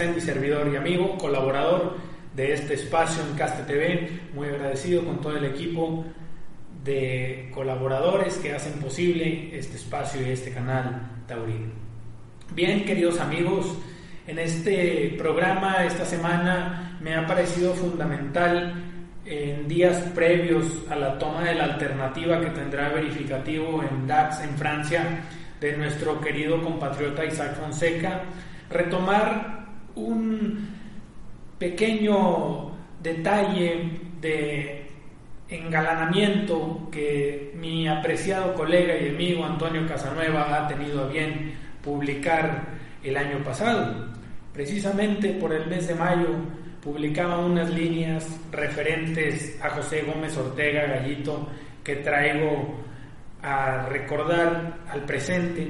Resendi, servidor y amigo, colaborador de este espacio en Caste TV. Muy agradecido con todo el equipo de colaboradores que hacen posible este espacio y este canal taurino. Bien, queridos amigos, en este programa esta semana me ha parecido fundamental en días previos a la toma de la alternativa que tendrá verificativo en DAX en Francia de nuestro querido compatriota Isaac Fonseca, retomar un pequeño detalle de engalanamiento que mi apreciado colega y amigo Antonio Casanueva ha tenido a bien publicar el año pasado. Precisamente por el mes de mayo publicaba unas líneas referentes a José Gómez Ortega Gallito que traigo a recordar al presente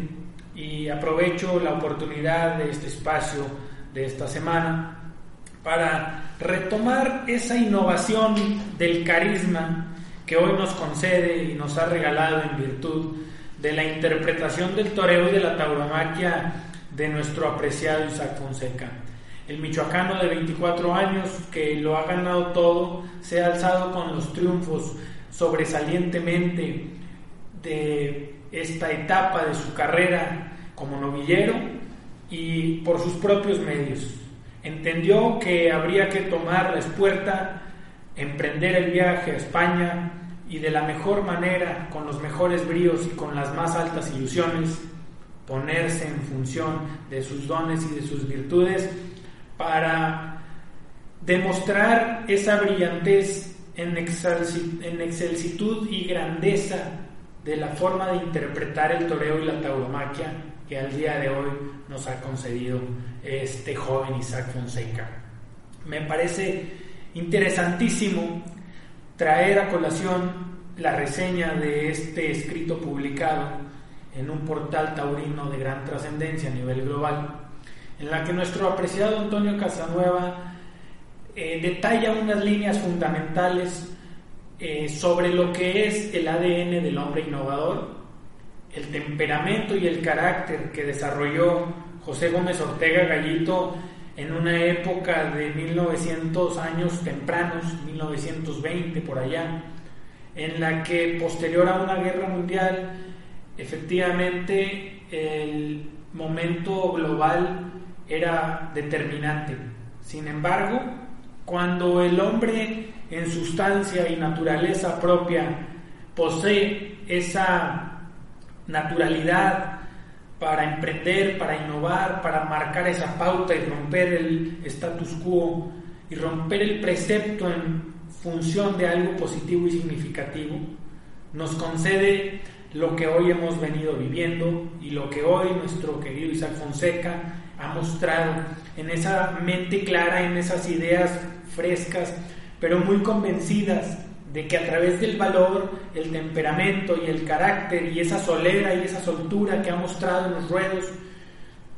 y aprovecho la oportunidad de este espacio de esta semana para retomar esa innovación del carisma que hoy nos concede y nos ha regalado en virtud de la interpretación del toreo y de la tauromaquia de nuestro apreciado Isaac Fonseca. El michoacano de 24 años que lo ha ganado todo se ha alzado con los triunfos sobresalientemente de esta etapa de su carrera como novillero y por sus propios medios. Entendió que habría que tomar la espuerta, emprender el viaje a España y de la mejor manera, con los mejores bríos y con las más altas ilusiones, ponerse en función de sus dones y de sus virtudes para demostrar esa brillantez en, en excelsitud y grandeza de la forma de interpretar el toreo y la tauromaquia que al día de hoy nos ha concedido este joven Isaac Fonseca. Me parece interesantísimo traer a colación la reseña de este escrito publicado en un portal taurino de gran trascendencia a nivel global, en la que nuestro apreciado Antonio Casanueva eh, detalla unas líneas fundamentales eh, sobre lo que es el ADN del hombre innovador, el temperamento y el carácter que desarrolló José Gómez Ortega Gallito en una época de 1900 años tempranos, 1920 por allá, en la que posterior a una guerra mundial, efectivamente el momento global era determinante. Sin embargo, cuando el hombre en sustancia y naturaleza propia posee esa naturalidad para emprender, para innovar, para marcar esa pauta y romper el status quo y romper el precepto en función de algo positivo y significativo, nos concede lo que hoy hemos venido viviendo y lo que hoy nuestro querido Isaac Fonseca ha mostrado en esa mente clara, en esas ideas frescas, pero muy convencidas de que a través del valor, el temperamento y el carácter y esa solera y esa soltura que ha mostrado en los ruedos,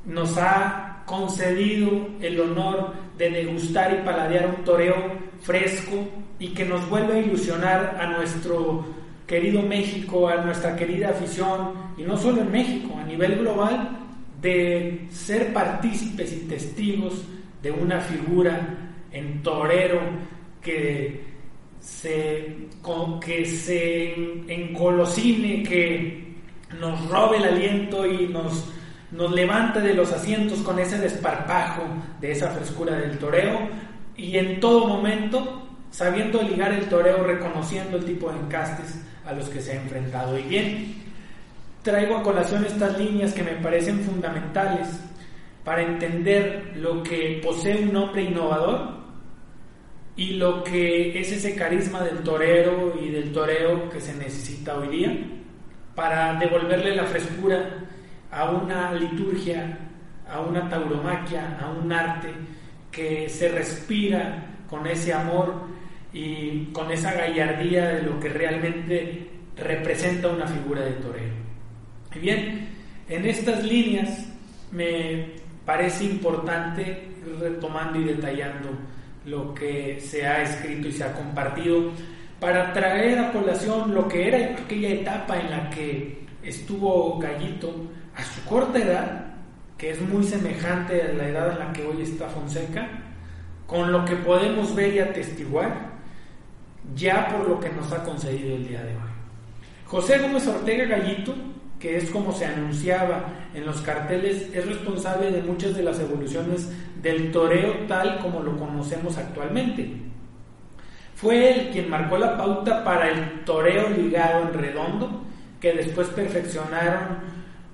nos ha concedido el honor de degustar y paladear un toreo fresco y que nos vuelve a ilusionar a nuestro querido México, a nuestra querida afición, y no solo en México, a nivel global, de ser partícipes y testigos de una figura en torero que se, que se encolocine, que nos robe el aliento y nos, nos levante de los asientos con ese desparpajo de esa frescura del toreo y en todo momento sabiendo ligar el toreo, reconociendo el tipo de encastes a los que se ha enfrentado. Y bien, traigo a colación estas líneas que me parecen fundamentales para entender lo que posee un hombre innovador y lo que es ese carisma del torero y del toreo que se necesita hoy día para devolverle la frescura a una liturgia, a una tauromaquia, a un arte que se respira con ese amor y con esa gallardía de lo que realmente representa una figura de torero. Y bien, en estas líneas me parece importante retomando y detallando lo que se ha escrito y se ha compartido para traer a colación lo que era aquella etapa en la que estuvo Gallito a su corta edad que es muy semejante a la edad en la que hoy está Fonseca, con lo que podemos ver y atestiguar, ya por lo que nos ha concedido el día de hoy. José Gómez Ortega Gallito, que es como se anunciaba en los carteles, es responsable de muchas de las evoluciones del toreo tal como lo conocemos actualmente. Fue él quien marcó la pauta para el toreo ligado en redondo, que después perfeccionaron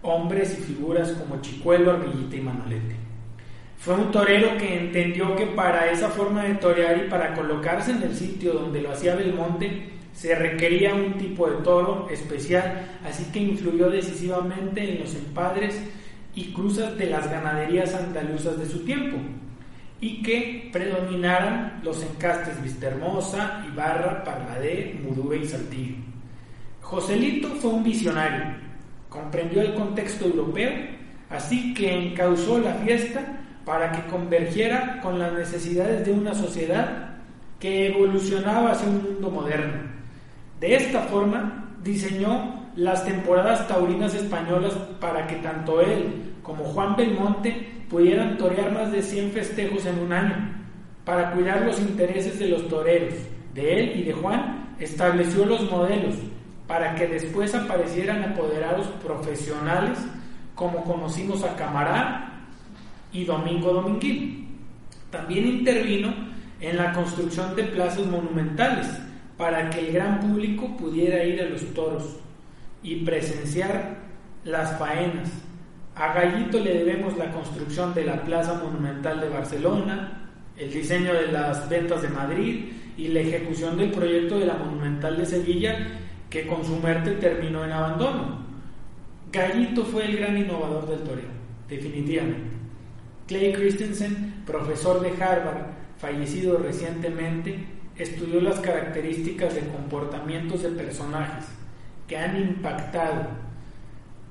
hombres y figuras como Chicuelo, Arguillita y Manolete. Fue un torero que entendió que para esa forma de torear y para colocarse en el sitio donde lo hacía Belmonte, se requería un tipo de toro especial, así que influyó decisivamente en los empadres y cruzas de las ganaderías andaluzas de su tiempo, y que predominaran los encastes Vistahermosa, Ibarra, Parladé, Mudube y Saltillo. Joselito fue un visionario, comprendió el contexto europeo, así que encauzó la fiesta para que convergiera con las necesidades de una sociedad que evolucionaba hacia un mundo moderno. De esta forma, diseñó las temporadas taurinas españolas para que tanto él como Juan Belmonte pudieran torear más de 100 festejos en un año. Para cuidar los intereses de los toreros, de él y de Juan, estableció los modelos para que después aparecieran apoderados profesionales como conocimos a Camará y Domingo Dominguín. También intervino en la construcción de plazas monumentales para que el gran público pudiera ir a los toros y presenciar las faenas. A Gallito le debemos la construcción de la Plaza Monumental de Barcelona, el diseño de las ventas de Madrid y la ejecución del proyecto de la Monumental de Sevilla que con su muerte terminó en abandono. Gallito fue el gran innovador del toreo, definitivamente. Clay Christensen, profesor de Harvard, fallecido recientemente, estudió las características de comportamientos de personajes que han impactado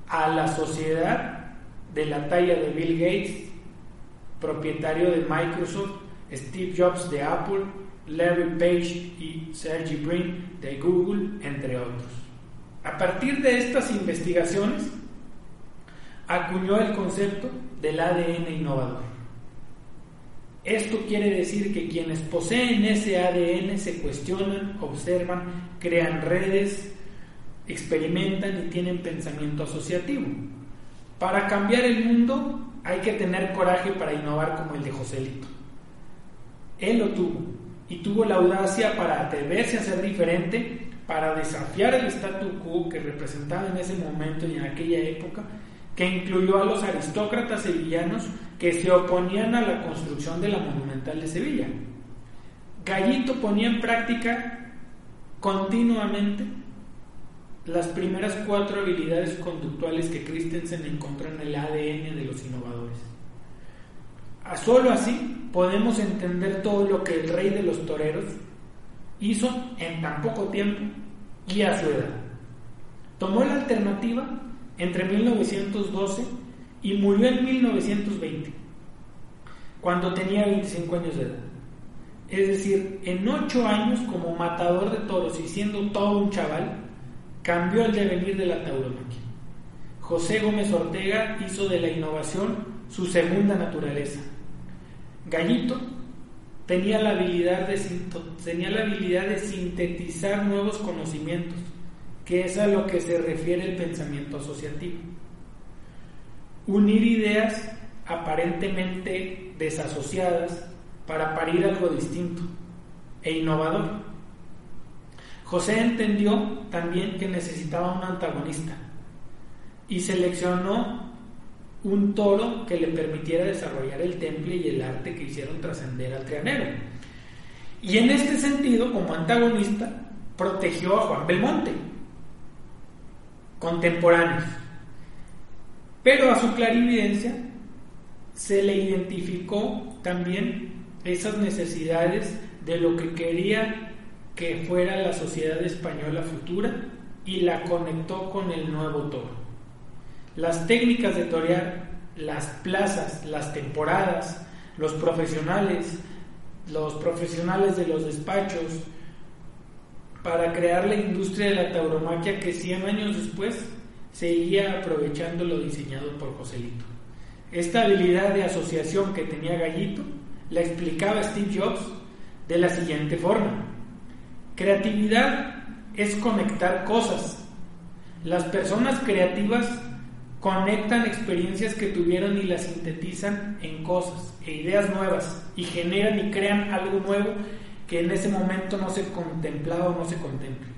a la sociedad de la talla de Bill Gates, propietario de Microsoft, Steve Jobs de Apple, Larry Page y Sergey Brin de Google, entre otros. A partir de estas investigaciones, acuñó el concepto del ADN innovador. Esto quiere decir que quienes poseen ese ADN se cuestionan, observan, crean redes, experimentan y tienen pensamiento asociativo. Para cambiar el mundo hay que tener coraje para innovar como el de Joselito. Él lo tuvo y tuvo la audacia para atreverse a ser diferente, para desafiar el statu quo que representaba en ese momento y en aquella época que incluyó a los aristócratas sevillanos que se oponían a la construcción de la Monumental de Sevilla. Gallito ponía en práctica continuamente las primeras cuatro habilidades conductuales que Christensen encontró en el ADN de los innovadores. A solo así podemos entender todo lo que el rey de los toreros hizo en tan poco tiempo y a su edad. Tomó la alternativa entre 1912 y murió en 1920, cuando tenía 25 años de edad. Es decir, en 8 años como matador de toros y siendo todo un chaval, cambió el devenir de la tauromaquia. José Gómez Ortega hizo de la innovación su segunda naturaleza. Gallito tenía la habilidad de, tenía la habilidad de sintetizar nuevos conocimientos que es a lo que se refiere el pensamiento asociativo. Unir ideas aparentemente desasociadas para parir algo distinto e innovador. José entendió también que necesitaba un antagonista y seleccionó un toro que le permitiera desarrollar el temple y el arte que hicieron trascender al trianero. Y en este sentido, como antagonista, protegió a Juan Belmonte, contemporáneos. Pero a su clarividencia se le identificó también esas necesidades de lo que quería que fuera la sociedad española futura y la conectó con el nuevo toro. Las técnicas de torear, las plazas, las temporadas, los profesionales, los profesionales de los despachos, para crear la industria de la tauromaquia que 100 años después seguía aprovechando lo diseñado por Joselito. esta habilidad de asociación que tenía Gallito la explicaba Steve Jobs de la siguiente forma. Creatividad es conectar cosas. Las personas creativas conectan experiencias que tuvieron y las sintetizan en cosas e ideas nuevas y generan y crean algo nuevo que en ese momento no se contemplaba o no se contempla.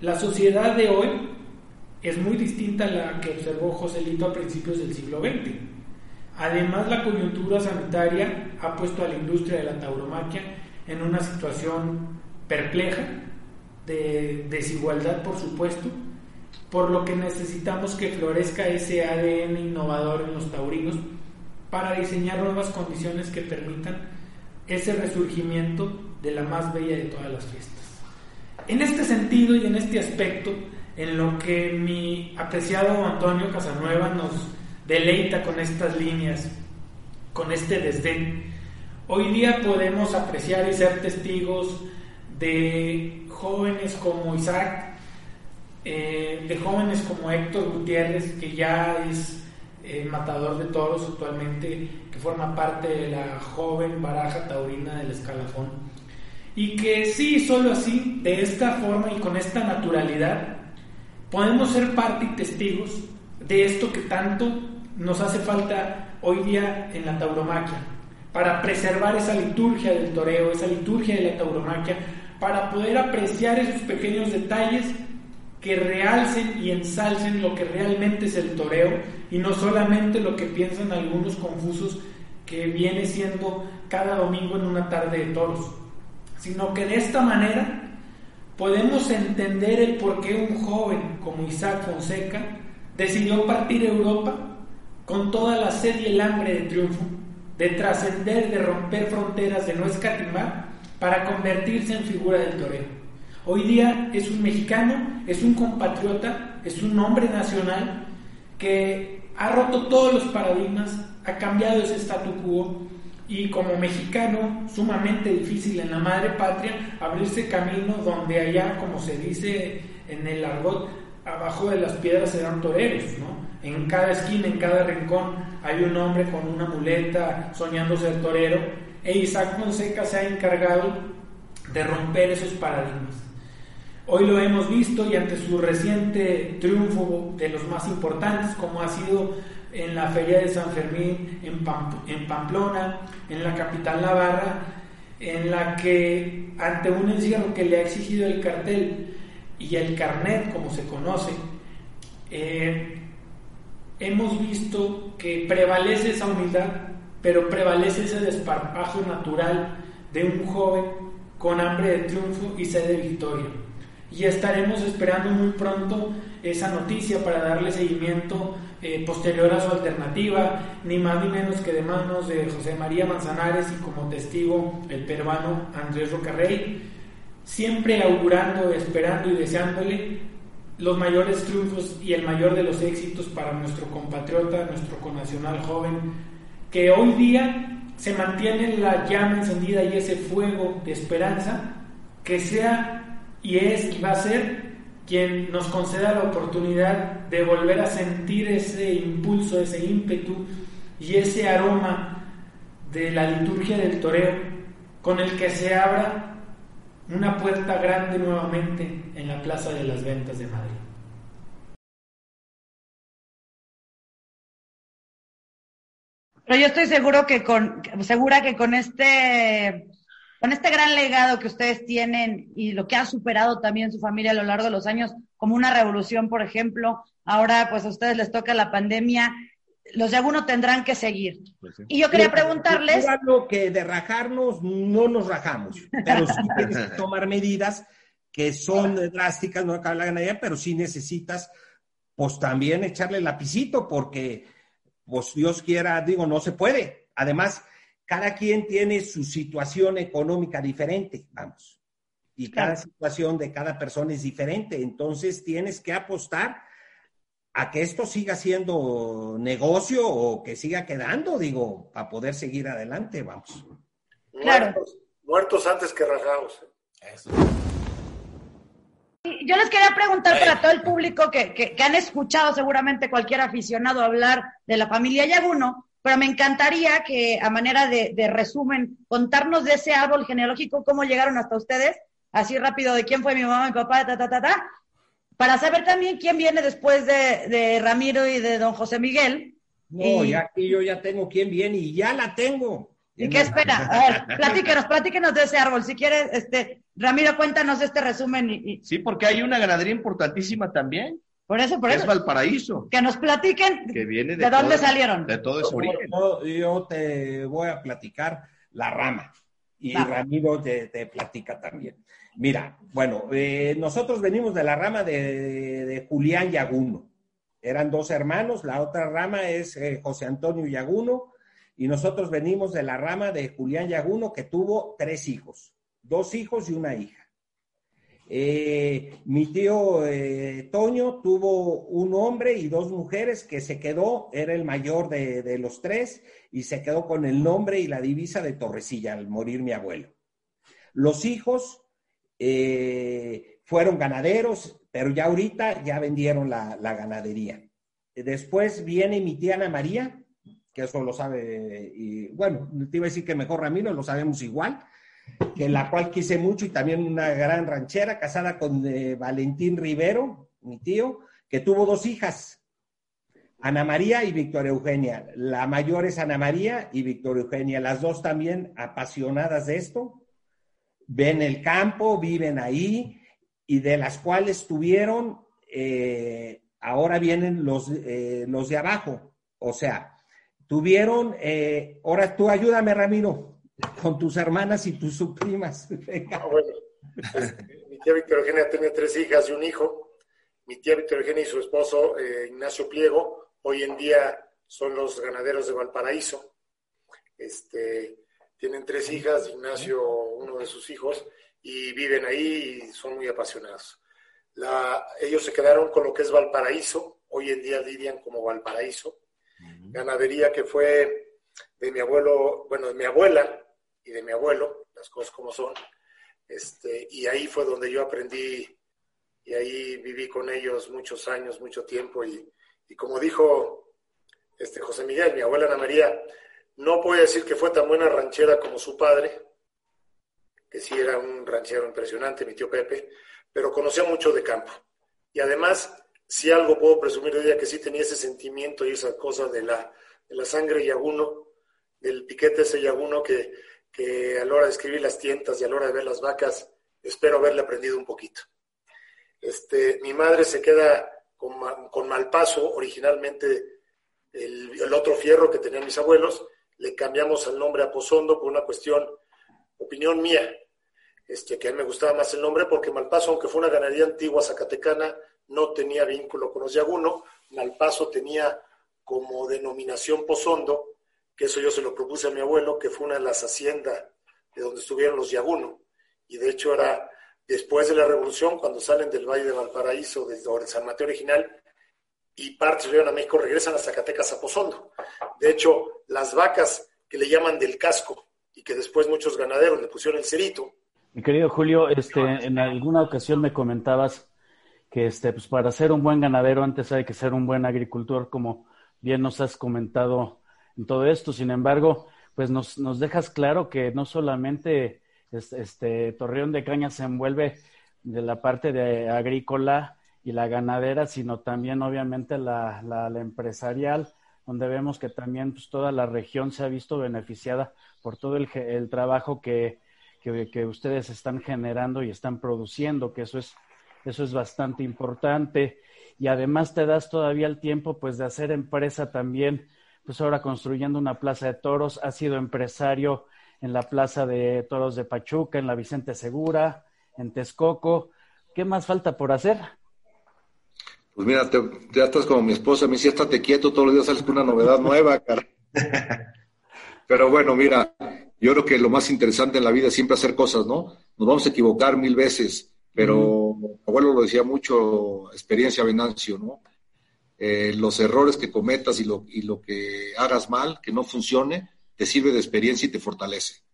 La sociedad de hoy es muy distinta a la que observó Joselito a principios del siglo XX. Además, la coyuntura sanitaria ha puesto a la industria de la tauromaquia en una situación perpleja, de desigualdad, por supuesto, por lo que necesitamos que florezca ese ADN innovador en los taurinos para diseñar nuevas condiciones que permitan ese resurgimiento de la más bella de todas las fiestas. En este sentido y en este aspecto, en lo que mi apreciado Antonio Casanueva nos deleita con estas líneas, con este desdén, hoy día podemos apreciar y ser testigos de jóvenes como Isaac, eh, de jóvenes como Héctor Gutiérrez, que ya es eh, matador de toros actualmente, que forma parte de la joven baraja taurina del escalafón. Y que sí, solo así, de esta forma y con esta naturalidad, podemos ser parte y testigos de esto que tanto nos hace falta hoy día en la tauromaquia, para preservar esa liturgia del toreo, esa liturgia de la tauromaquia, para poder apreciar esos pequeños detalles que realcen y ensalcen lo que realmente es el toreo y no solamente lo que piensan algunos confusos que viene siendo cada domingo en una tarde de toros, sino que de esta manera podemos entender el por qué un joven como Isaac Fonseca decidió partir a Europa con toda la sed y el hambre de triunfo, de trascender, de romper fronteras, de no escatimar, para convertirse en figura del toreo. Hoy día es un mexicano, es un compatriota, es un hombre nacional que ha roto todos los paradigmas, ha cambiado ese statu quo y como mexicano sumamente difícil en la madre patria abrirse camino donde allá, como se dice en el argot, abajo de las piedras se dan toreros, ¿no? En cada esquina, en cada rincón hay un hombre con una muleta soñando ser torero e Isaac Monseca se ha encargado de romper esos paradigmas. Hoy lo hemos visto y ante su reciente triunfo de los más importantes, como ha sido en la Feria de San Fermín en, Pamplona, en la capital Navarra, en la que ante un encierro que le ha exigido el cartel y el carnet, como se conoce, eh, hemos visto que prevalece esa humildad, pero prevalece ese desparpajo natural de un joven con hambre de triunfo y sed de victoria. Y estaremos esperando muy pronto esa noticia para darle seguimiento eh, posterior a su alternativa, ni más ni menos que de manos de José María Manzanares y como testigo el peruano Andrés Rocarrey, siempre augurando, esperando y deseándole los mayores triunfos y el mayor de los éxitos para nuestro compatriota, nuestro conacional joven, que hoy día se mantiene la llama encendida y ese fuego de esperanza, que sea y es y va a ser quien nos conceda la oportunidad de volver a sentir ese impulso, ese ímpetu y ese aroma de la liturgia del toreo con el que se abra una puerta grande nuevamente en la Plaza de las Ventas de Madrid. Pero yo estoy seguro que con, segura que con este con este gran legado que ustedes tienen y lo que ha superado también su familia a lo largo de los años, como una revolución, por ejemplo, ahora pues a ustedes les toca la pandemia, los de alguno tendrán que seguir. Pues y yo quería preguntarles... Claro que de rajarnos no nos rajamos, pero sí tienes que tomar medidas que son drásticas, no acaba la ganadería, pero sí necesitas pues también echarle lapicito porque pues Dios quiera, digo, no se puede. Además, cada quien tiene su situación económica diferente, vamos. Y cada situación de cada persona es diferente. Entonces tienes que apostar a que esto siga siendo negocio o que siga quedando, digo, para poder seguir adelante, vamos. Claro. Muertos, antes que rajados. Eso. Yo les quería preguntar para todo el público que, que, han escuchado seguramente cualquier aficionado hablar de la familia Yaguno, pero me encantaría que a manera de, de resumen, contarnos de ese árbol genealógico, cómo llegaron hasta ustedes, así rápido, de quién fue mi mamá, mi papá, ta, ta, ta, ta, para saber también quién viene después de, de Ramiro y de don José Miguel. No, Y- ya aquí yo ya tengo quién viene y ya la tengo. ¿Y qué espera? A ver, platíquenos, platíquenos de ese árbol. Si quieres, este, Ramiro, cuéntanos este resumen y, y- Sí, porque hay una ganadería importantísima también, por eso, por eso, es Valparaíso, que nos platiquen que viene de, de dónde todo- salieron. De todo ese origen. Yo, yo te voy a platicar la rama y Va. Ramiro te, te platica también. Mira, bueno, eh, nosotros venimos de la rama de, de Julián Yaguno. Eran dos hermanos, la otra rama es eh, José Antonio Yaguno y nosotros venimos de la rama de Julián Yaguno que tuvo tres hijos, dos hijos y una hija. Eh, mi tío eh, Toño tuvo un hombre y dos mujeres que se quedó, era el mayor de, los tres y se quedó con el nombre y la divisa de Torrecilla al morir mi abuelo. Los hijos eh, fueron ganaderos, pero ya ahorita ya vendieron la, la ganadería. Después viene mi tía Ana María, que eso lo sabe, y bueno, te iba a decir que mejor Ramiro, lo sabemos igual que la cual quise mucho y también una gran ranchera, casada con eh, Valentín Rivero, mi tío, que tuvo dos hijas, Ana María y Victoria Eugenia. La mayor es Ana María y Victoria Eugenia, las dos también apasionadas de esto, ven el campo, viven ahí y de las cuales tuvieron, eh, ahora vienen los, eh, los de abajo, o sea, tuvieron, eh, ahora tú ayúdame Ramiro, con tus hermanas y tus subprimas. Venga. Ah, bueno, pues, mi tía Victoria Eugenia tenía tres hijas y un hijo. Mi tía Victoria Eugenia y su esposo eh, Ignacio Pliego, hoy en día son los ganaderos de Valparaíso. Este, tienen tres hijas, Ignacio, uno de sus hijos, y viven ahí y son muy apasionados. La- ellos se quedaron con lo que es Valparaíso, hoy en día lidian como Valparaíso, ganadería que fue de mi abuelo, bueno, de mi abuela y de mi abuelo, las cosas como son. Este, y ahí fue donde yo aprendí y ahí viví con ellos muchos años, mucho tiempo. Y, y como dijo este José Miguel, mi abuela Ana María, no puedo decir que fue tan buena ranchera como su padre, que sí era un ranchero impresionante, mi tío Pepe, pero conocía mucho de campo. Y además, si algo puedo presumir de ella, que sí tenía ese sentimiento y esa cosa de la, de la sangre yaguno, del piquete ese yaguno que, que a la hora de escribir las tientas y a la hora de ver las vacas, espero haberle aprendido un poquito. Este, mi madre se queda con, con Malpaso, originalmente el, el otro fierro que tenían mis abuelos, le cambiamos el nombre a Pozondo por una cuestión, opinión mía, este, que a mí me gustaba más el nombre porque Malpaso, aunque fue una ganadería antigua zacatecana, no tenía vínculo con los Yaguno. Malpaso tenía como denominación Pozondo, que eso yo se lo propuse a mi abuelo, que fue una de las haciendas de donde estuvieron los Yaguno. Y de hecho era después de la revolución, cuando salen del Valle de Valparaíso, de San Mateo original, y partes llegan a México, regresan a Zacatecas a Pozondo. De hecho, las vacas que le llaman del casco y que después muchos ganaderos le pusieron el cerito, Mi querido Julio, este, en alguna ocasión me comentabas que este, pues para ser un buen ganadero antes hay que ser un buen agricultor, como bien nos has comentado en todo esto. Sin embargo, pues nos, nos dejas claro que no solamente es- este, Torreón de Caña se envuelve de la parte de agrícola y la ganadera, sino también obviamente la, la, la empresarial, donde vemos que también pues, toda la región se ha visto beneficiada por todo el, el trabajo que, que, que ustedes están generando y están produciendo, que eso es, eso es bastante importante. Y además te das todavía el tiempo pues de hacer empresa también, pues ahora construyendo una plaza de toros, has sido empresario en la plaza de toros de Pachuca, en la Vicente Segura, en Texcoco. ¿Qué más falta por hacer? Pues mira, te- ya estás como mi esposa, me dice, estate quieto, todos los días sales con una novedad nueva, cara. Pero bueno, mira, yo creo que lo más interesante en la vida es siempre hacer cosas, ¿no? Nos vamos a equivocar mil veces, pero mi abuelo lo decía mucho, experiencia Venancio, ¿no? Eh, los errores que cometas y lo, y lo que hagas mal, que no funcione, te sirve de experiencia y te fortalece.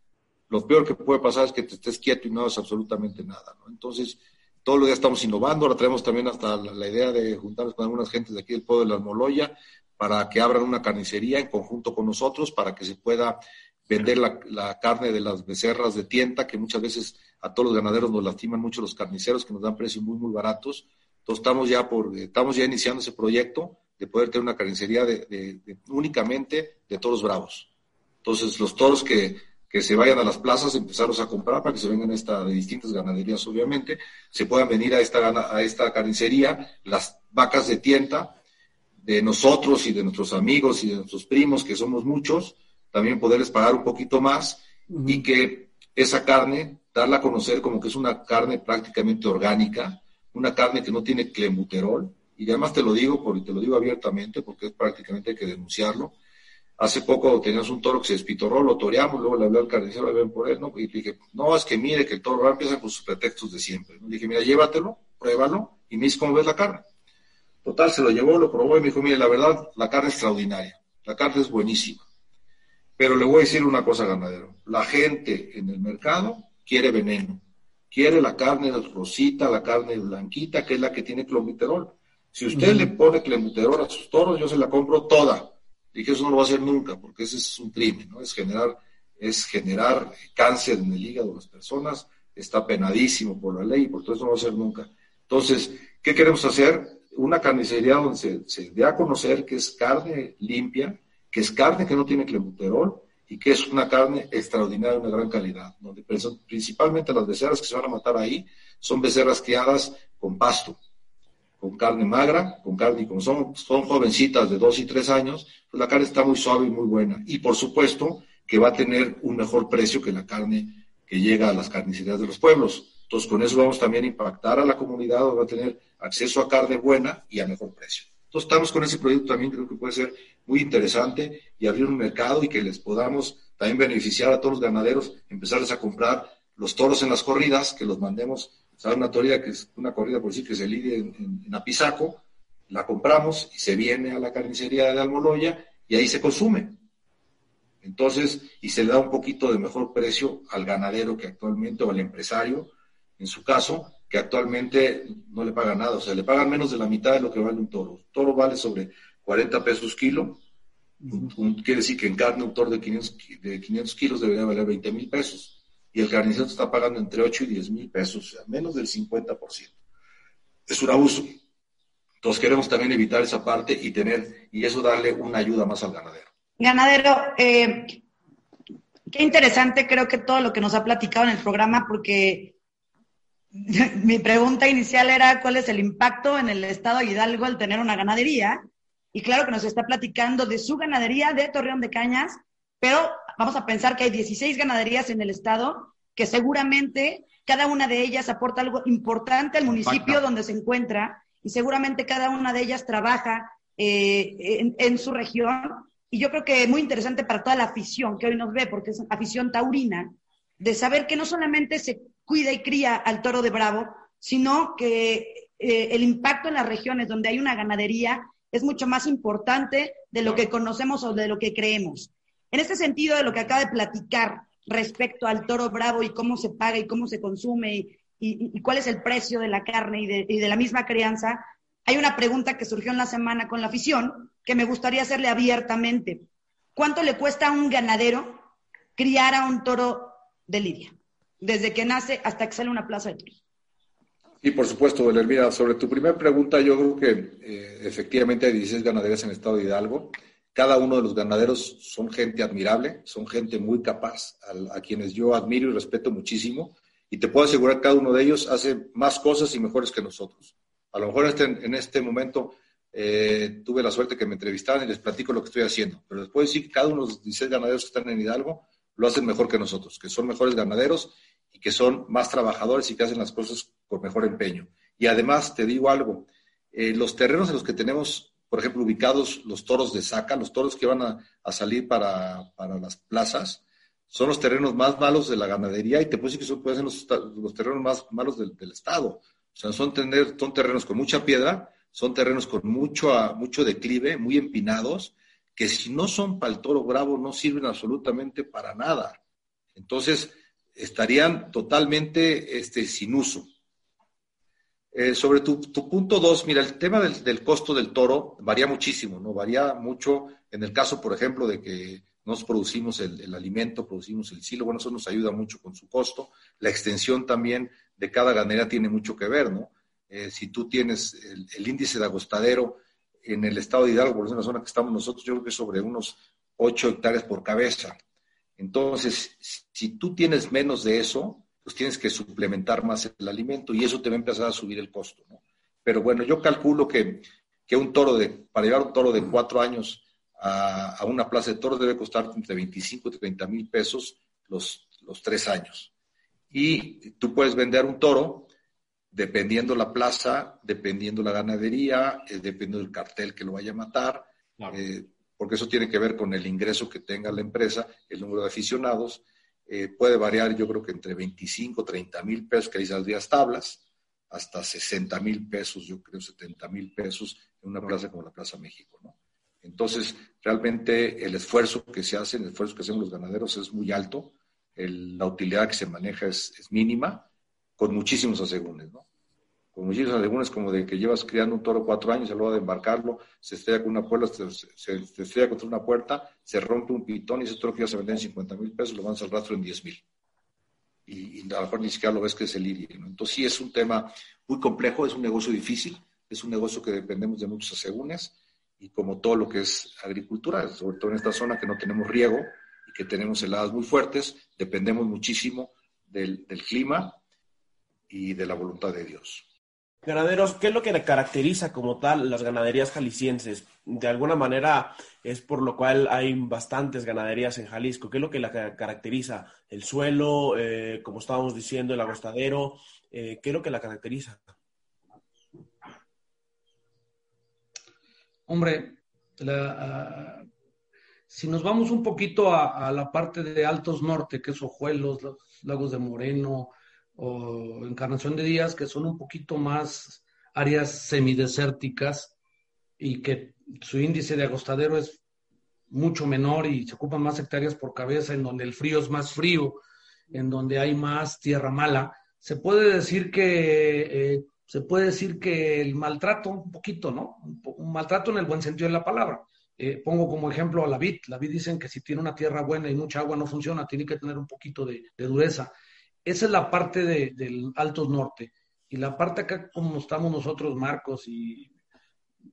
Lo peor que puede pasar es que te estés quieto y no hagas absolutamente nada, ¿no? Entonces, todos los días estamos innovando, ahora traemos también hasta la, idea de juntarnos con algunas gentes de aquí del pueblo de la Almoloya para que abran una carnicería en conjunto con nosotros, para que se pueda vender la, la, carne de las becerras de tienta, que muchas veces a todos los ganaderos nos lastiman mucho los carniceros, que nos dan precios muy, muy baratos. Entonces estamos ya, por, estamos ya iniciando ese proyecto de poder tener una carnicería de, de, de, únicamente de toros bravos. Entonces los toros que, que se vayan a las plazas, empezarlos a comprar para que se vengan esta, de distintas ganaderías, obviamente, se puedan venir a esta, a esta carnicería, las vacas de tienta, de nosotros y de nuestros amigos y de nuestros primos, que somos muchos, también poderles pagar un poquito más uh -huh. y que esa carne, darla a conocer como que es una carne prácticamente orgánica, una carne que no tiene clenbuterol, y además te lo digo, porque te lo digo abiertamente, porque es prácticamente hay que denunciarlo. Hace poco teníamos un toro que se despitorró, lo toreamos, luego le hablé al carnicero, le ven por él, ¿no? Y dije, no, es que mire que el toro empieza con sus pretextos de siempre. Le dije, mira, llévatelo, pruébalo, y me dice cómo ves la carne. Total, se lo llevó, lo probó y me dijo, mire, la verdad, la carne es extraordinaria, la carne es buenísima. Pero le voy a decir una cosa, ganadero. La gente en el mercado quiere veneno. Quiere la carne rosita, la carne blanquita, que es la que tiene clombuterol. Si usted uh -huh. le pone clombuterol a sus toros, yo se la compro toda. Dije, eso no lo va a hacer nunca, porque ese es un crimen, ¿no? Es generar, es generar cáncer en el hígado de las personas, está penadísimo por la ley, y por todo eso no va a hacer nunca. Entonces, ¿qué queremos hacer? Una carnicería donde se, se dé a conocer que es carne limpia, que es carne que no tiene clenbuterol y que es una carne extraordinaria, una gran calidad, donde principalmente las becerras que se van a matar ahí son becerras criadas con pasto, con carne magra, con carne, y como son, jovencitas de dos y tres años, pues la carne está muy suave y muy buena. Y por supuesto que va a tener un mejor precio que la carne que llega a las carnicerías de los pueblos. Entonces con eso vamos también a impactar a la comunidad, va a tener acceso a carne buena y a mejor precio. Estamos con ese proyecto también, creo que puede ser muy interesante y abrir un mercado y que les podamos también beneficiar a todos los ganaderos, empezarles a comprar los toros en las corridas, que los mandemos, ¿sabes? Una corrida que es una corrida por decir que se lidie en, en, en, Apizaco, la compramos y se viene a la carnicería de Almoloya y ahí se consume. Entonces, y se le da un poquito de mejor precio al ganadero que actualmente, o al empresario, en su caso, que actualmente no le paga nada, o sea, le pagan menos de la mitad de lo que vale un toro. Un toro vale sobre 40 pesos kilo, un, un, quiere decir que en carne un toro de 500, de 500 kilos debería valer 20 mil pesos, y el carnicero está pagando entre 8 y 10 mil pesos, o sea, menos del 50%. Es un abuso. Entonces queremos también evitar esa parte y tener, y eso darle una ayuda más al ganadero. Ganadero, eh, qué interesante creo que todo lo que nos ha platicado en el programa, porque mi pregunta inicial era cuál es el impacto en el estado de Hidalgo al tener una ganadería. Y claro que nos está platicando de su ganadería de Torreón de Cañas, pero vamos a pensar que hay 16 ganaderías en el estado que seguramente cada una de ellas aporta algo importante al municipio Impacta. donde se encuentra y seguramente cada una de ellas trabaja eh, en, en, su región. Y yo creo que es muy interesante para toda la afición que hoy nos ve, porque es afición taurina, de saber que no solamente se cuida y cría al toro de Bravo, sino que eh, el impacto en las regiones donde hay una ganadería es mucho más importante de lo que conocemos o de lo que creemos. En este sentido de lo que acaba de platicar respecto al toro bravo y cómo se paga y cómo se consume y, y, y cuál es el precio de la carne y de, y de, la misma crianza, hay una pregunta que surgió en la semana con la afición que me gustaría hacerle abiertamente. ¿Cuánto le cuesta a un ganadero criar a un toro de lidia? Desde que nace hasta que sale una plaza de toros. Sí, por supuesto, Elvira. Sobre tu primera pregunta, yo creo que eh, efectivamente hay 16 ganaderías en el estado de Hidalgo. Cada uno de los ganaderos son gente admirable, son gente muy capaz, a, a, quienes yo admiro y respeto muchísimo. Y te puedo asegurar que cada uno de ellos hace más cosas y mejores que nosotros. A lo mejor en este, en este momento eh, tuve la suerte que me entrevistaran y les platico lo que estoy haciendo. Pero les puedo decir que cada uno de los 16 ganaderos que están en Hidalgo lo hacen mejor que nosotros, que son mejores ganaderos y que son más trabajadores y que hacen las cosas con mejor empeño. Y además, te digo algo, eh, los terrenos en los que tenemos, por ejemplo, ubicados los toros de saca, los toros que van a, a salir para, para, las plazas, son los terrenos más malos de la ganadería y te puedo decir que son, pueden ser los, los terrenos más malos del, del, Estado. O sea, son, tener, son terrenos con mucha piedra, son terrenos con mucho, mucho declive, muy empinados, que si no son para el toro bravo no sirven absolutamente para nada. Entonces, estarían totalmente este, sin uso. Eh, sobre tu, tu punto dos, mira, el tema del, del, costo del toro varía muchísimo, ¿no? Varía mucho en el caso, por ejemplo, de que nos producimos el, el, alimento, producimos el silo, bueno, eso nos ayuda mucho con su costo. La extensión también de cada ganera tiene mucho que ver, ¿no? Eh, si tú tienes el, índice de agostadero en el estado de Hidalgo, por en la zona que estamos nosotros, yo creo que es sobre unos 8 hectáreas por cabeza. Entonces, si tú tienes menos de eso, pues tienes que suplementar más el alimento y eso te va a empezar a subir el costo, ¿no? Pero bueno, yo calculo que, que un toro de, para llevar un toro de cuatro años a, a una plaza de toros debe costar entre 25 y 30 mil pesos los, los tres años. Y tú puedes vender un toro dependiendo la plaza, dependiendo la ganadería, eh, dependiendo del cartel que lo vaya a matar, claro. eh, porque eso tiene que ver con el ingreso que tenga la empresa, el número de aficionados, eh, puede variar yo creo que entre 25, 30 mil pesos, que ahí saldrían tablas, hasta 60 mil pesos, yo creo 70 mil pesos en una plaza como la Plaza México, ¿no? Entonces, realmente el esfuerzo que se hace, el esfuerzo que hacen los ganaderos es muy alto, el, la utilidad que se maneja es, es mínima, con muchísimos asegúnes, ¿no? Con muchísimos asegúnes como de que llevas criando un toro cuatro años, a la hora de embarcarlo, se estrella con una puerta, se, se, se, estrella contra una puerta, se rompe un pitón y ese toro que ya se vende en 50 mil pesos, lo mandas al rastro en 10 mil. Y, a lo mejor ni siquiera lo ves que es el lirie, ¿no? Entonces sí es un tema muy complejo, es un negocio difícil, es un negocio que dependemos de muchos asegúnes y como todo lo que es agricultura, sobre todo en esta zona que no tenemos riego y que tenemos heladas muy fuertes, dependemos muchísimo del clima y de la voluntad de Dios. Ganaderos, ¿qué es lo que caracteriza como tal las ganaderías jaliscienses? De alguna manera es por lo cual hay bastantes ganaderías en Jalisco. ¿Qué es lo que la caracteriza? ¿El suelo, eh, como estábamos diciendo, el agostadero? Eh, ¿Qué es lo que la caracteriza? Hombre, la, uh, si nos vamos un poquito a, a, la parte de Altos Norte, que es Ojuelos, los lagos de Moreno, o Encarnación de Díaz, que son un poquito más áreas semidesérticas y que su índice de agostadero es mucho menor y se ocupan más hectáreas por cabeza, en donde el frío es más frío, en donde hay más tierra mala. Se puede decir que eh, se puede decir que el maltrato, un poquito, ¿no? Un, maltrato en el buen sentido de la palabra. Eh, pongo como ejemplo a la vid. La vid dicen que si tiene una tierra buena y mucha agua no funciona, tiene que tener un poquito de dureza. Esa es la parte de, del Altos Norte. Y la parte acá, como estamos nosotros, Marcos, y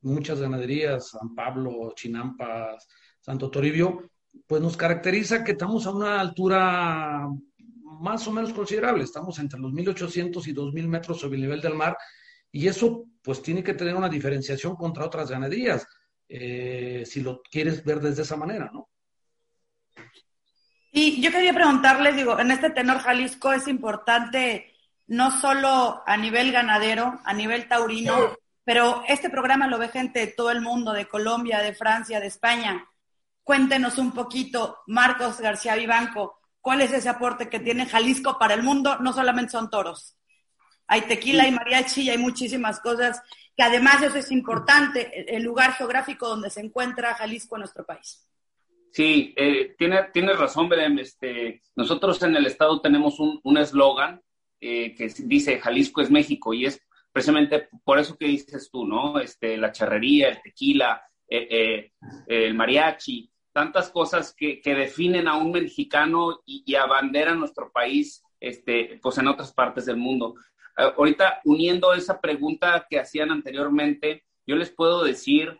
muchas ganaderías, San Pablo, Chinampas, Santo Toribio, pues nos caracteriza que estamos a una altura más o menos considerable. Estamos entre los 1800 y 2000 metros sobre el nivel del mar. Y eso, pues, tiene que tener una diferenciación contra otras ganaderías, eh, si lo quieres ver desde esa manera, ¿no? Y yo quería preguntarles, digo, en este tenor Jalisco es importante no solo a nivel ganadero, a nivel taurino, pero este programa lo ve gente de todo el mundo, de Colombia, de Francia, de España. Cuéntenos un poquito, Marcos García Vivanco, ¿cuál es ese aporte que tiene Jalisco para el mundo? No solamente son toros. Hay tequila, hay mariachi, y hay muchísimas cosas que además eso es importante, el lugar geográfico donde se encuentra Jalisco en nuestro país. Sí, eh, tiene, razón, Belén. Este, nosotros en el estado tenemos un eslogan eh, que dice Jalisco es México y es precisamente por eso que dices tú, ¿no? Este, la charrería, el tequila, eh, eh, el mariachi, tantas cosas que, que, definen a un mexicano y, y nuestro país, este, pues en otras partes del mundo. Uh, ahorita, uniendo esa pregunta que hacían anteriormente, yo les puedo decir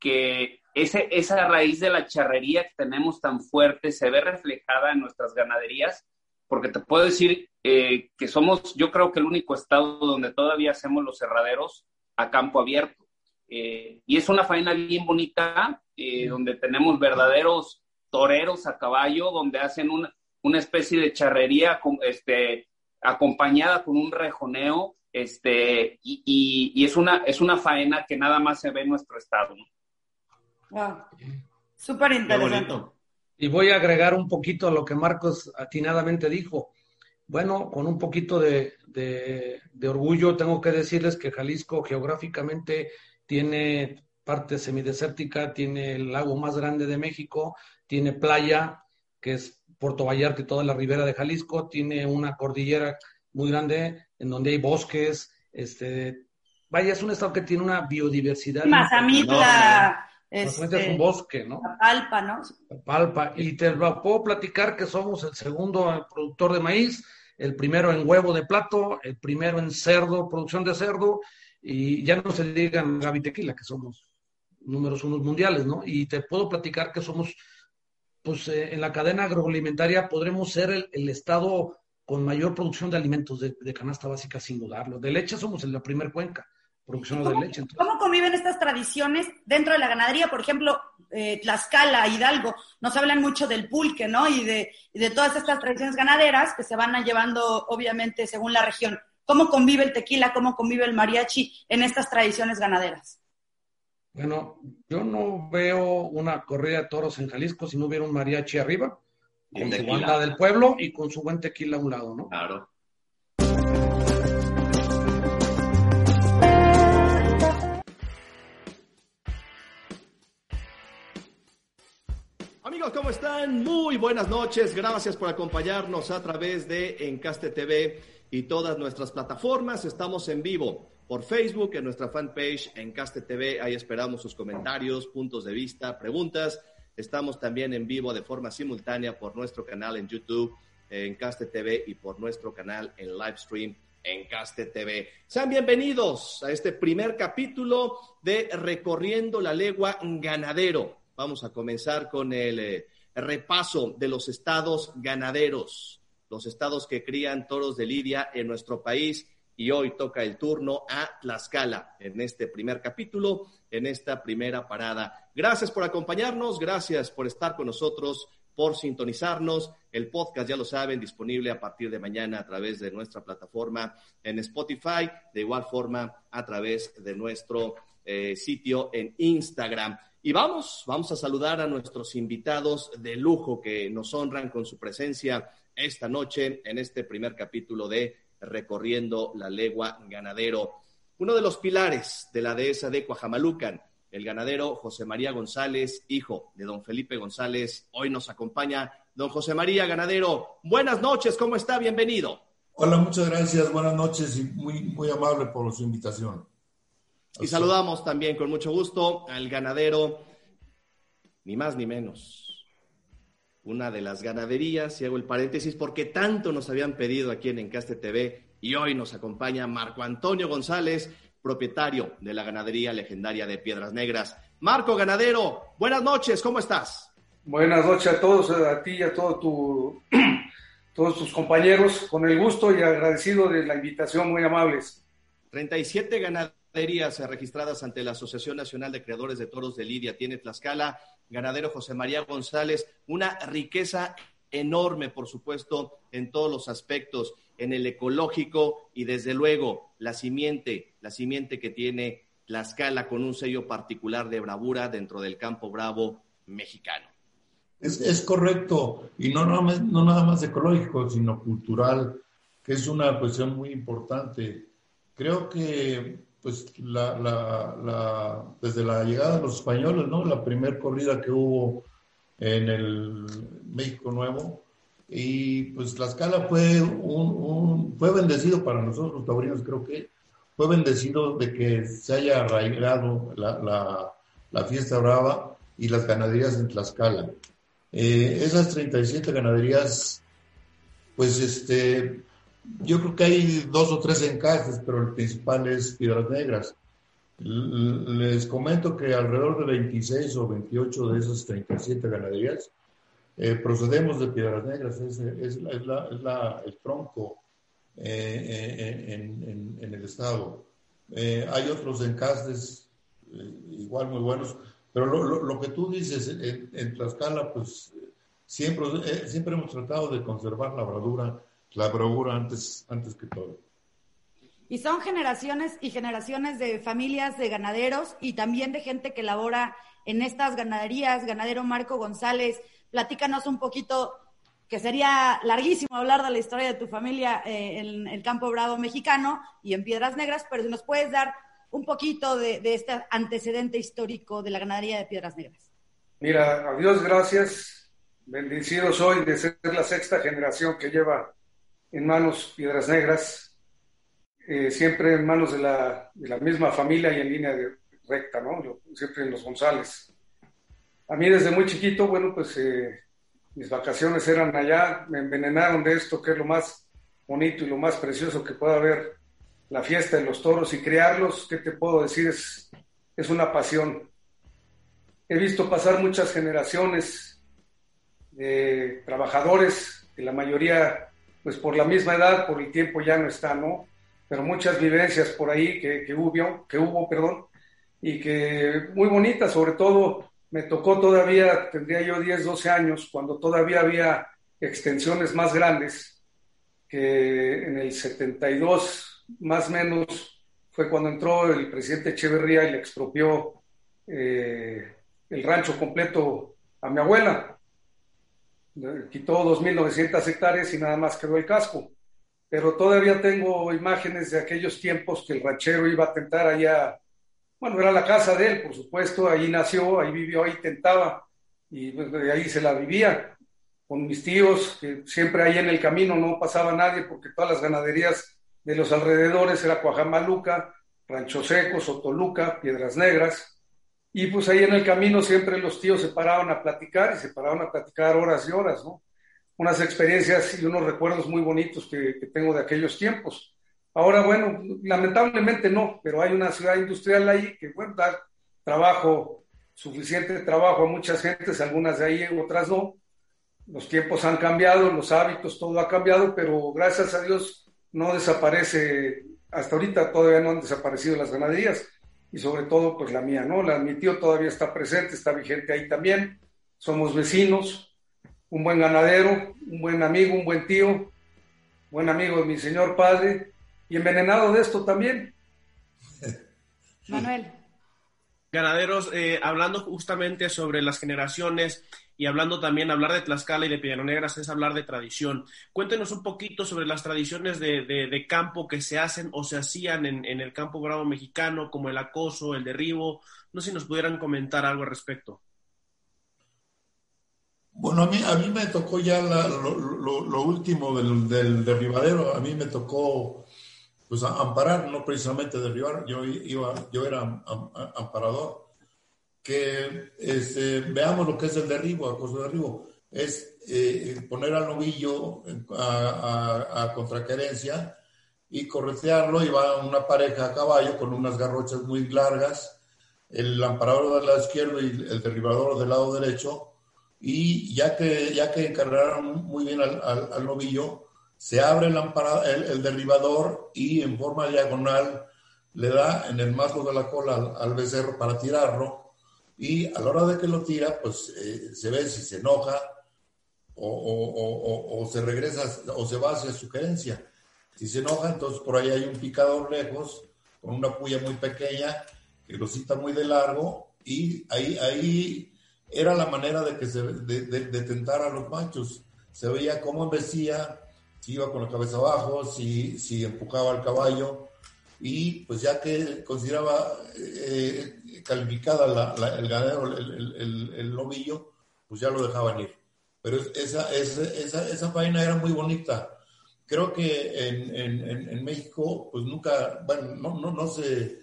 que ese, esa raíz de la charrería que tenemos tan fuerte se ve reflejada en nuestras ganaderías, porque te puedo decir eh, que somos, yo creo que el único estado donde todavía hacemos los cerraderos a campo abierto. Eh, y es una faena bien bonita, eh, donde tenemos verdaderos toreros a caballo, donde hacen una, una especie de charrería este, acompañada con un rejoneo, este, y, y, y, es, una, es una faena que nada más se ve en nuestro estado. ¿no? Wow. Súper interesante. Y voy a agregar un poquito a lo que Marcos atinadamente dijo. Bueno, con un poquito de, de, de, orgullo tengo que decirles que Jalisco geográficamente tiene parte semidesértica, tiene el lago más grande de México, tiene playa, que es Puerto Vallarta y toda la ribera de Jalisco, tiene una cordillera muy grande en donde hay bosques, Este, vaya, es un estado que tiene una biodiversidad. Mazamitla, Mazamitla es este, un bosque, ¿no? Palpa, ¿no? Palpa. Y te lo puedo platicar que somos el segundo productor de maíz, el primero en huevo de plato, el primero en cerdo, producción de cerdo, y ya no se digan Gaby Tequila, que somos números unos mundiales, ¿no? Y te puedo platicar que somos, pues eh, en la cadena agroalimentaria podremos ser el, el estado con mayor producción de alimentos de, de, canasta básica, sin dudarlo. De leche somos en la primer cuenca, producción de leche. Entonces. ¿Cómo conviven estas tradiciones dentro de la ganadería? Por ejemplo, eh, Tlaxcala, Hidalgo, nos hablan mucho del pulque, ¿no? Y de, y de todas estas tradiciones ganaderas que se van llevando, obviamente, según la región. ¿Cómo convive el tequila, cómo convive el mariachi en estas tradiciones ganaderas? Bueno, yo no veo una corrida de toros en Jalisco si no hubiera un mariachi arriba, con su banda del pueblo y con su buen tequila a un lado, ¿no? Claro. Amigos, ¿cómo están? Muy buenas noches. Gracias por acompañarnos a través de Encaste TV y todas nuestras plataformas. Estamos en vivo por Facebook, en nuestra fanpage Encaste TV. Ahí esperamos sus comentarios, puntos de vista, preguntas. Estamos también en vivo de forma simultánea por nuestro canal en YouTube, Encaste TV, y por nuestro canal en Livestream, Encaste TV. Sean bienvenidos a este primer capítulo de Recorriendo la Legua Ganadero. Vamos a comenzar con el eh, repaso de los estados ganaderos, los estados que crían toros de lidia en nuestro país. Y hoy toca el turno a Tlaxcala en este primer capítulo, en esta primera parada. Gracias por acompañarnos, gracias por estar con nosotros, por sintonizarnos. El podcast, ya lo saben, disponible a partir de mañana a través de nuestra plataforma en Spotify, de igual forma a través de nuestro eh, sitio en Instagram. Y vamos, vamos a saludar a nuestros invitados de lujo que nos honran con su presencia esta noche en este primer capítulo de Recorriendo la Legua Ganadero. Uno de los pilares de la dehesa de Coajamalucan, el ganadero José María González, hijo de don Felipe González, hoy nos acompaña. Don José María Ganadero, buenas noches, ¿cómo está? Bienvenido. Hola, muchas gracias, buenas noches y muy, muy amable por su invitación. Y saludamos también con mucho gusto al ganadero, ni más ni menos, una de las ganaderías, y hago el paréntesis porque tanto nos habían pedido aquí en Encaste TV, y hoy nos acompaña Marco Antonio González, propietario de la ganadería legendaria de Piedras Negras. Marco Ganadero, buenas noches, ¿cómo estás? Buenas noches a todos, a ti y a todo tu, todos tus compañeros, con el gusto y agradecido de la invitación, muy amables. 37 registradas ante la Asociación Nacional de Creadores de Toros de Lidia tiene Tlaxcala, ganadero José María González, una riqueza enorme, por supuesto, en todos los aspectos, en el ecológico y desde luego la simiente, la simiente que tiene Tlaxcala con un sello particular de bravura dentro del campo bravo mexicano. Es, es correcto, y no, no, no nada más ecológico, sino cultural, que es una cuestión muy importante. Creo que pues la, la, la, desde la llegada de los españoles, ¿no? La primera corrida que hubo en el México Nuevo, y pues Tlaxcala fue, un, un, fue bendecido para nosotros los taurinos, creo que fue bendecido de que se haya arraigado la, la, la fiesta brava y las ganaderías en Tlaxcala. Eh, esas 37 ganaderías, pues este, yo creo que hay dos o tres encajes, pero el principal es Piedras Negras. Les comento que alrededor de 26 o 28 de esas 37 ganaderías eh, procedemos de Piedras Negras, es, es, la, es, la, es la, el tronco eh, en, en, en, el estado. Eh, hay otros encajes igual muy buenos, pero lo, lo, lo que tú dices en, en Tlaxcala, pues siempre, siempre hemos tratado de conservar la bravura, la bravura antes, antes que todo. Y son generaciones y generaciones de familias de ganaderos y también de gente que labora en estas ganaderías. Ganadero Marco González, platícanos un poquito, que sería larguísimo hablar de la historia de tu familia eh, en el campo bravo mexicano y en Piedras Negras, pero si nos puedes dar un poquito de, de este antecedente histórico de la ganadería de Piedras Negras. Mira, a Dios gracias, bendecido soy de ser la sexta generación que lleva en manos Piedras Negras eh, siempre en manos de la, de la, misma familia y en línea de, recta, ¿no? Siempre en los González. A mí desde muy chiquito, bueno, pues eh, mis vacaciones eran allá, me envenenaron de esto, que es lo más bonito y lo más precioso que pueda haber, la fiesta de los toros y criarlos, ¿qué te puedo decir? Es, es una pasión. He visto pasar muchas generaciones de trabajadores, que la mayoría, pues por la misma edad, por el tiempo ya no está, ¿no? Pero muchas vivencias por ahí que, que hubo, que hubo, perdón, y que muy bonitas, sobre todo me tocó todavía, tendría yo 10, 12 años, cuando todavía había extensiones más grandes, que en el 72 más o menos fue cuando entró el presidente Echeverría y le expropió eh, el rancho completo a mi abuela. Quitó 2.900 hectáreas y nada más quedó el casco. Pero todavía tengo imágenes de aquellos tiempos que el ranchero iba a tentar allá bueno, era la casa de él, por supuesto, ahí nació, ahí vivió, ahí tentaba, y pues, de ahí se la vivía con mis tíos, que siempre ahí en el camino no pasaba nadie porque todas las ganaderías de los alrededores era Cuajamaluca, Rancho Seco, Sotoluca, Piedras Negras, y pues ahí en el camino siempre los tíos se paraban a platicar y se paraban a platicar horas y horas, ¿no? Unas experiencias y unos recuerdos muy bonitos que, que tengo de aquellos tiempos. Ahora, bueno, lamentablemente no, pero hay una ciudad industrial ahí que, bueno, da trabajo, suficiente trabajo a muchas gentes, algunas de ahí, otras no. Los tiempos han cambiado, los hábitos, todo ha cambiado, pero gracias a Dios no desaparece, hasta ahorita todavía no han desaparecido las ganaderías y sobre todo pues la mía, ¿no? La, mi tío todavía está presente, está vigente ahí también, somos vecinos, un buen ganadero, un buen amigo, un buen tío, buen amigo de mi señor padre, y envenenado de esto también. Manuel. Ganaderos, eh, hablando justamente sobre las generaciones y hablando también, hablar de Tlaxcala y de Piedras Negras es hablar de tradición. Cuéntenos un poquito sobre las tradiciones de, campo que se hacen o se hacían en, el campo bravo mexicano, como el acoso, el derribo. No sé si nos pudieran comentar algo al respecto. Bueno, a mí, a mí me tocó ya lo, último del, del derribadero. A mí me tocó pues amparar, no precisamente derribar, yo, iba, yo era amparador. Que este, veamos lo que es el derribo, acoso de derribo. Es eh, poner al novillo a, a, contraquerencia y corretearlo y va una pareja a caballo con unas garrochas muy largas, el amparador del lado izquierdo y el derribador del lado derecho, y ya que, ya que encargaron muy bien al, al novillo, se abre el, el, derribador y en forma diagonal le da en el marco de la cola al, becerro para tirarlo y a la hora de que lo tira, pues eh, se ve si se enoja o, se regresa o se va hacia su querencia. Si se enoja, entonces por ahí hay un picador lejos con una puya muy pequeña que lo cita muy de largo y ahí, ahí era la manera de que se de, tentar a los machos. Se veía cómo embestía si iba con la cabeza abajo, si, si empujaba al caballo, y pues ya que consideraba eh, calificada el ganadero, el, el, el, novillo, pues ya lo dejaban ir. Pero esa, esa, esa, esa faena era muy bonita. Creo que en, en, en, México, pues nunca, bueno, no, no, no, se,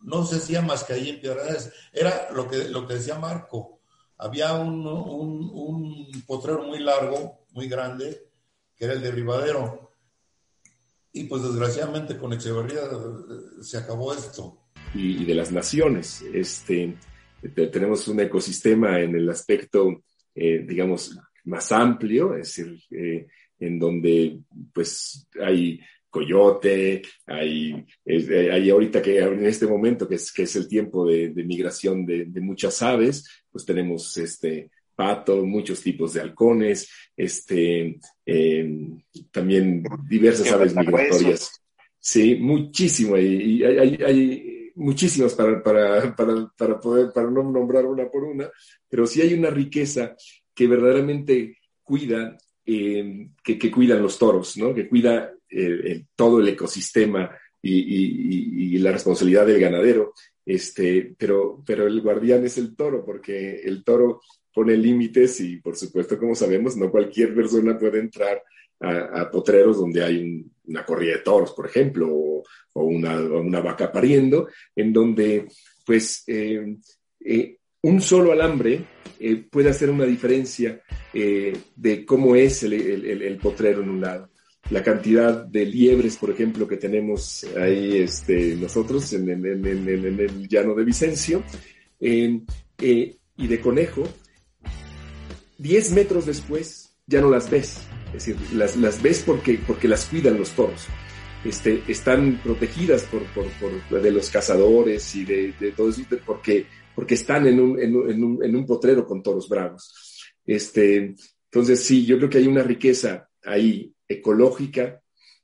no se hacía más que ahí en Piedras. Era lo que, lo que decía Marco. Había un, un, un potrero muy largo, muy grande, que era el derribadero. Y pues desgraciadamente con Echeverría eh, se acabó esto. Y, de las naciones. Este, tenemos un ecosistema en el aspecto, eh, digamos, más amplio, es decir, eh, en donde pues hay coyote, hay, hay ahorita que en este momento que es, que es el tiempo de, migración de, de, muchas aves, pues tenemos este pato, muchos tipos de halcones, este, eh, también diversas aves migratorias. Sí, muchísimo. Y, hay, hay, muchísimas para, para, para, para, poder, para no nombrar una por una, pero sí hay una riqueza que verdaderamente cuida, eh, que, que, cuidan los toros, ¿no? Que cuida eh, todo el ecosistema y, y, y, la responsabilidad del ganadero. Este, pero, pero el guardián es el toro, porque el toro pone límites y por supuesto, como sabemos, no cualquier persona puede entrar a, potreros donde hay una corrida de toros, por ejemplo, o, una, vaca pariendo, en donde pues eh, eh, un solo alambre eh, puede hacer una diferencia de cómo es el, potrero en un lado. La cantidad de liebres, por ejemplo, que tenemos ahí este, nosotros en, el llano de Vicencio, y de conejo, 10 metros después ya no las ves. Es decir, las, las ves porque, porque las cuidan los toros. Este, están protegidas por, por, de los cazadores y de, de todo eso, porque, porque están en un, en, un, en un potrero con toros bravos. Este, entonces, sí, yo creo que hay una riqueza ahí ecológica,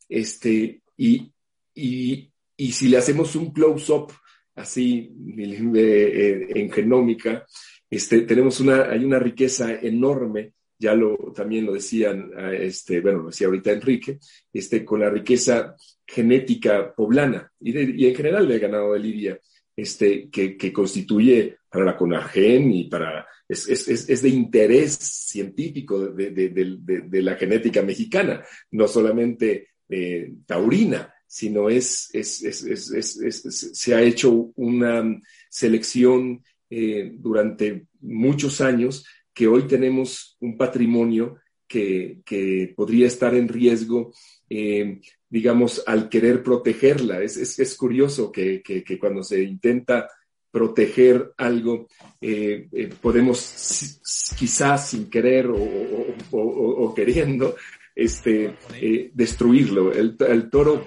este, y, y, y si le hacemos un close-up así eh, en genómica, este, tenemos una, hay una riqueza enorme ya lo, también lo decían, este, bueno, lo decía ahorita Enrique, este, con la riqueza genética poblana y, y en general del ganado de Lidia, este, que, que constituye para la CONAGEN y para, es, es, es de interés científico de, de, de, la genética mexicana, no solamente eh, taurina, sino es, se ha hecho una selección eh, durante muchos años que hoy tenemos un patrimonio que, podría estar en riesgo, eh, digamos, al querer protegerla. Es, curioso que, cuando se intenta proteger algo, eh, eh, podemos quizás sin querer o, queriendo este, destruirlo. El, toro,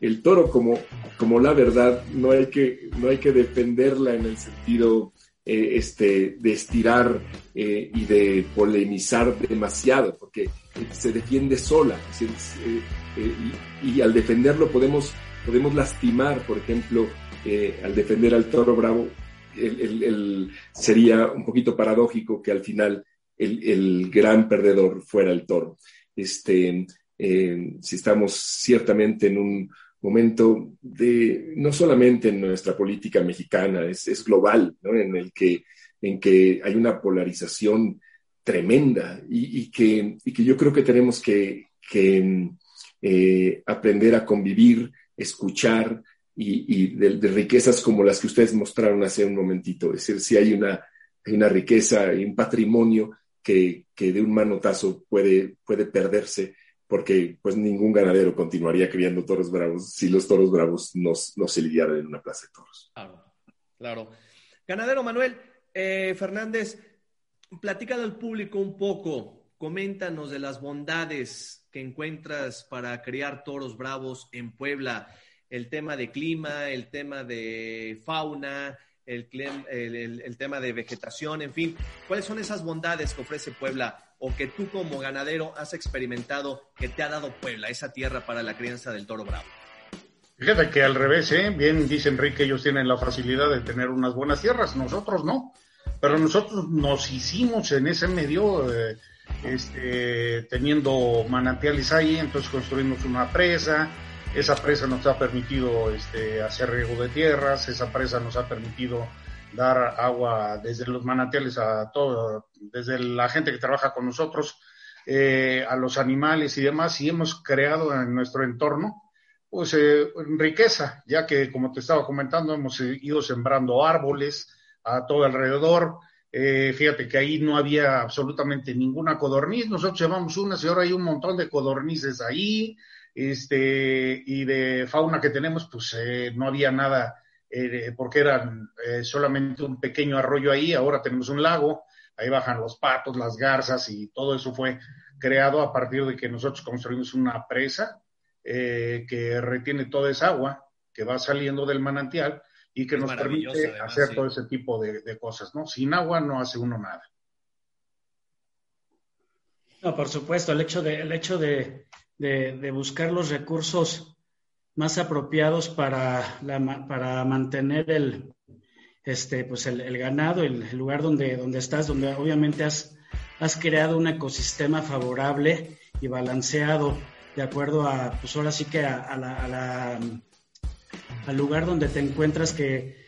el toro como, como la verdad, no hay, que, no hay que defenderla en el sentido eh, este, de estirar eh, y de polemizar demasiado, porque se defiende sola. Eh, y, al defenderlo podemos, podemos lastimar, por ejemplo, al defender al toro bravo, sería un poquito paradójico que al final el, gran perdedor fuera el toro. Este, si estamos ciertamente en un momento de, no solamente en nuestra política mexicana, es, global, en el que, en que hay una polarización tremenda y, que, que, yo creo que tenemos que, eh, aprender a convivir, escuchar y, de, riquezas como las que ustedes mostraron hace un momentito. Es decir, si hay una, una riqueza y un patrimonio que, que, de un manotazo puede, puede perderse porque pues ningún ganadero continuaría criando toros bravos si los toros bravos no, se lidiaran en una plaza de toros. Claro, claro. Ganadero Manuel eh, Fernández, platica al público un poco, coméntanos de las bondades que encuentras para criar toros bravos en Puebla, el tema de clima, el tema de fauna, el, tema de vegetación, en fin, ¿cuáles son esas bondades que ofrece Puebla o que tú como ganadero has experimentado que te ha dado Puebla, esa tierra para la crianza del toro bravo? Fíjate que al revés, ¿eh? bien dice Enrique, ellos tienen la facilidad de tener unas buenas tierras, nosotros no, pero nosotros nos hicimos en ese medio, eh, este, teniendo manantiales ahí, entonces construimos una presa, esa presa nos ha permitido este, hacer riego de tierras, esa presa nos ha permitido dar agua desde los manantiales a todo, desde la gente que trabaja con nosotros, eh, a los animales y demás, y hemos creado en nuestro entorno, pues, eh, riqueza, ya que, como te estaba comentando, hemos ido sembrando árboles a todo alrededor. Eh, fíjate que ahí no había absolutamente ninguna codorniz, nosotros llevamos unas y ahora hay un montón de codornices ahí, este, y de fauna que tenemos, pues no había nada eh, porque eran eh, solamente un pequeño arroyo ahí, ahora tenemos un lago, ahí bajan los patos, las garzas y todo eso fue creado a partir de que nosotros construimos una presa eh, que retiene toda esa agua que va saliendo del manantial y que nos permite hacer todo ese tipo de, cosas, ¿no? Sin agua no hace uno nada. No, por supuesto, el hecho de, el hecho de, de buscar los recursos más apropiados para, la, para mantener el, este, pues el, ganado, el, lugar donde, donde estás, donde obviamente has, has creado un ecosistema favorable y balanceado de acuerdo a, pues ahora sí que a, la, al lugar donde te encuentras que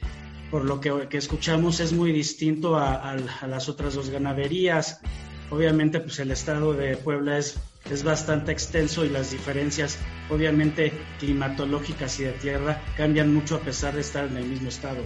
por lo que, que escuchamos es muy distinto a, las otras dos ganaderías. Obviamente pues el estado de Puebla es es bastante extenso y las diferencias, obviamente climatológicas y de tierra, cambian mucho a pesar de estar en el mismo estado.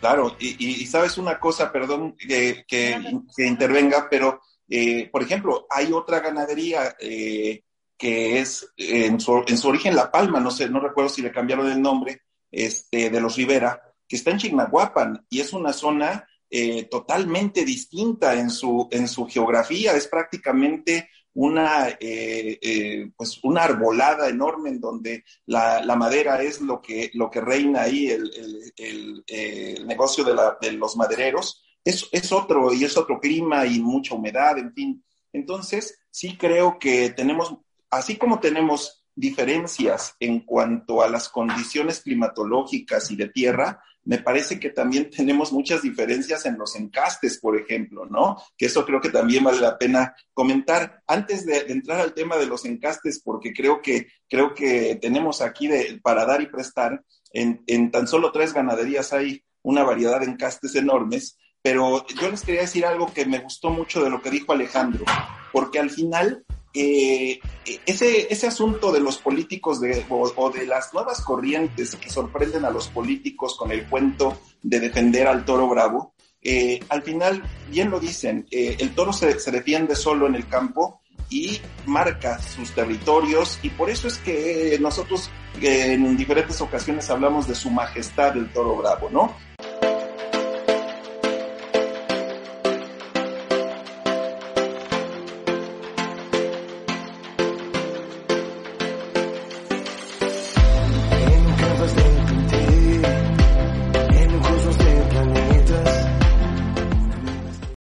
Claro, y, sabes una cosa, perdón que, que, intervenga, pero eh, por ejemplo, hay otra ganadería eh, que es en su, en su, origen La Palma, no sé, no recuerdo si le cambiaron el nombre, este, de los Rivera, que está en Chignahuapan y es una zona eh, totalmente distinta en su, en su geografía, es prácticamente una, eh, eh, pues una arbolada enorme en donde la, madera es lo que, lo que reina ahí, el, el, negocio de, la, de, los madereros. Es, es otro y es otro clima y mucha humedad, en fin. Entonces, sí creo que tenemos, así como tenemos diferencias en cuanto a las condiciones climatológicas y de tierra, me parece que también tenemos muchas diferencias en los encastes, por ejemplo, ¿no? Que eso creo que también vale la pena comentar. Antes de, entrar al tema de los encastes, porque creo que, creo que tenemos aquí para dar y prestar, en, en tan solo tres ganaderías hay una variedad de encastes enormes, pero yo les quería decir algo que me gustó mucho de lo que dijo Alejandro, porque al final eh, ese, ese asunto de los políticos de, o, de las nuevas corrientes que sorprenden a los políticos con el cuento de defender al toro bravo, eh, al final, bien lo dicen, eh, el toro se, se, defiende solo en el campo y marca sus territorios y por eso es que nosotros en diferentes ocasiones hablamos de su majestad el toro bravo, ¿no?